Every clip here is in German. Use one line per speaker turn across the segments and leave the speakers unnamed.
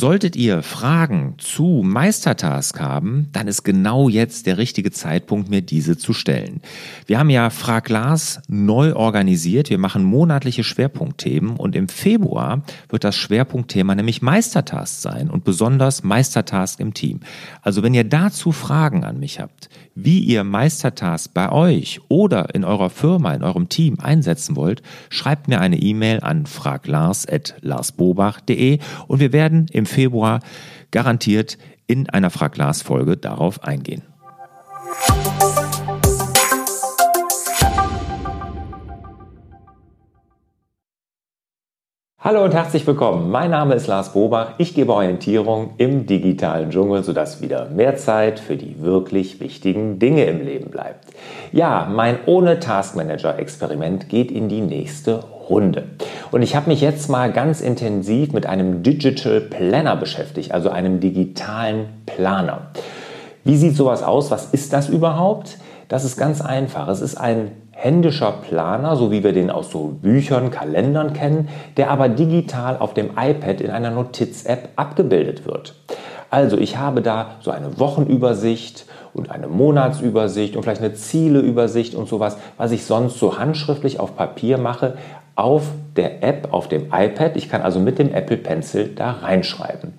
Solltet ihr Fragen zu Meistertask haben, dann ist genau jetzt der richtige Zeitpunkt, mir diese zu stellen. Wir haben ja Frag Lars neu organisiert. Wir machen monatliche Schwerpunktthemen und im Februar wird das Schwerpunktthema nämlich Meistertask sein und besonders Meistertask im Team. Also wenn ihr dazu Fragen an mich habt, wie ihr Meistertask bei euch oder in eurer Firma, in eurem Team einsetzen wollt, schreibt mir eine E-Mail an fraglars.larsbobach.de und wir werden im Februar garantiert in einer Frag Lars Folge darauf eingehen. Hallo und herzlich willkommen. Mein Name ist Lars Bobach. Ich gebe Orientierung im digitalen Dschungel, sodass wieder mehr Zeit für die wirklich wichtigen Dinge im Leben bleibt. Ja, mein ohne Taskmanager Experiment geht in die nächste Runde. Und ich habe mich jetzt mal ganz intensiv mit einem Digital Planner beschäftigt, also einem digitalen Planer. Wie sieht sowas aus? Was ist das überhaupt? Das ist ganz einfach. Es ist ein händischer Planer, so wie wir den aus so Büchern, Kalendern kennen, der aber digital auf dem iPad in einer Notiz-App abgebildet wird. Also ich habe da so eine Wochenübersicht und eine Monatsübersicht und vielleicht eine Zieleübersicht und sowas, was ich sonst so handschriftlich auf Papier mache, auf der App, auf dem iPad. Ich kann also mit dem Apple Pencil da reinschreiben.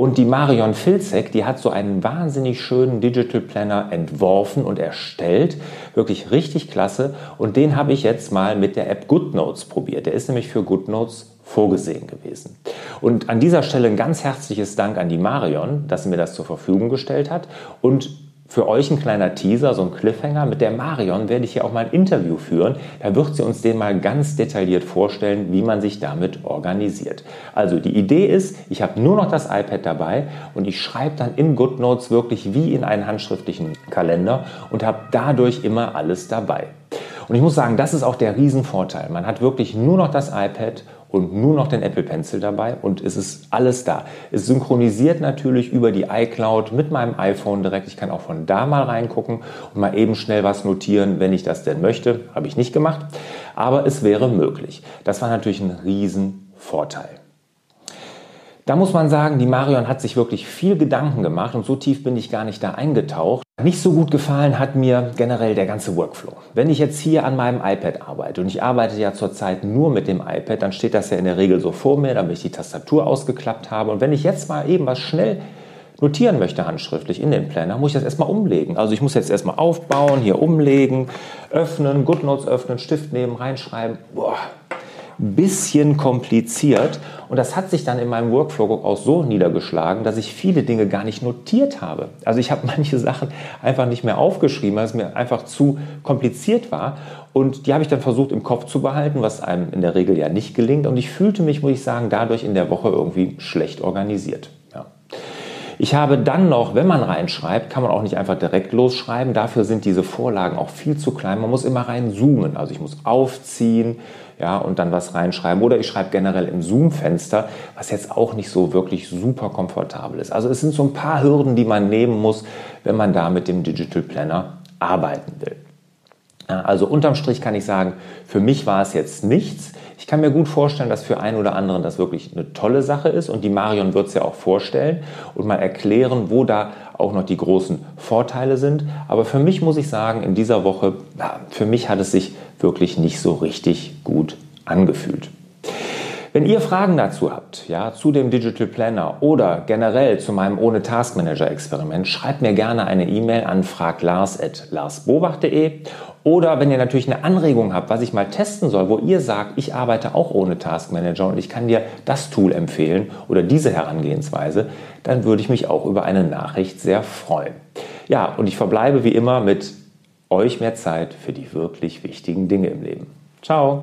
Und die Marion Filzek, die hat so einen wahnsinnig schönen Digital Planner entworfen und erstellt. Wirklich richtig klasse. Und den habe ich jetzt mal mit der App GoodNotes probiert. Der ist nämlich für GoodNotes vorgesehen gewesen. Und an dieser Stelle ein ganz herzliches Dank an die Marion, dass sie mir das zur Verfügung gestellt hat. Und für euch ein kleiner Teaser, so ein Cliffhanger. Mit der Marion werde ich hier auch mal ein Interview führen. Da wird sie uns den mal ganz detailliert vorstellen, wie man sich damit organisiert. Also die Idee ist, ich habe nur noch das iPad dabei und ich schreibe dann in GoodNotes wirklich wie in einen handschriftlichen Kalender und habe dadurch immer alles dabei. Und ich muss sagen, das ist auch der Riesenvorteil. Man hat wirklich nur noch das iPad und nur noch den Apple Pencil dabei und es ist alles da. Es synchronisiert natürlich über die iCloud mit meinem iPhone direkt. Ich kann auch von da mal reingucken und mal eben schnell was notieren, wenn ich das denn möchte. Habe ich nicht gemacht, aber es wäre möglich. Das war natürlich ein Riesenvorteil. Da muss man sagen, die Marion hat sich wirklich viel Gedanken gemacht und so tief bin ich gar nicht da eingetaucht. Nicht so gut gefallen hat mir generell der ganze Workflow. Wenn ich jetzt hier an meinem iPad arbeite und ich arbeite ja zurzeit nur mit dem iPad, dann steht das ja in der Regel so vor mir, damit ich die Tastatur ausgeklappt habe. Und wenn ich jetzt mal eben was schnell notieren möchte handschriftlich in den Planner, muss ich das erstmal umlegen. Also ich muss jetzt erstmal aufbauen, hier umlegen, öffnen, GoodNotes öffnen, Stift nehmen, reinschreiben. Boah, bisschen kompliziert. Und das hat sich dann in meinem Workflow auch so niedergeschlagen, dass ich viele Dinge gar nicht notiert habe. Also ich habe manche Sachen einfach nicht mehr aufgeschrieben, weil es mir einfach zu kompliziert war. Und die habe ich dann versucht im Kopf zu behalten, was einem in der Regel ja nicht gelingt. Und ich fühlte mich, muss ich sagen, dadurch in der Woche irgendwie schlecht organisiert. Ich habe dann noch, wenn man reinschreibt, kann man auch nicht einfach direkt losschreiben. Dafür sind diese Vorlagen auch viel zu klein. Man muss immer reinzoomen. Also ich muss aufziehen, ja, und dann was reinschreiben. Oder ich schreibe generell im Zoom-Fenster, was jetzt auch nicht so wirklich super komfortabel ist. Also es sind so ein paar Hürden, die man nehmen muss, wenn man da mit dem Digital Planner arbeiten will. Ja, also unterm Strich kann ich sagen, für mich war es jetzt nichts. Ich kann mir gut vorstellen, dass für einen oder anderen das wirklich eine tolle Sache ist und die Marion wird es ja auch vorstellen und mal erklären, wo da auch noch die großen Vorteile sind. Aber für mich muss ich sagen, in dieser Woche, ja, für mich hat es sich wirklich nicht so richtig gut angefühlt. Wenn ihr Fragen dazu habt, ja, zu dem Digital Planner oder generell zu meinem ohne Task Manager Experiment, schreibt mir gerne eine E-Mail an fraglars@larsbobach.de oder wenn ihr natürlich eine Anregung habt, was ich mal testen soll, wo ihr sagt, ich arbeite auch ohne Task Manager und ich kann dir das Tool empfehlen oder diese Herangehensweise, dann würde ich mich auch über eine Nachricht sehr freuen. Ja, und ich verbleibe wie immer mit euch mehr Zeit für die wirklich wichtigen Dinge im Leben. Ciao!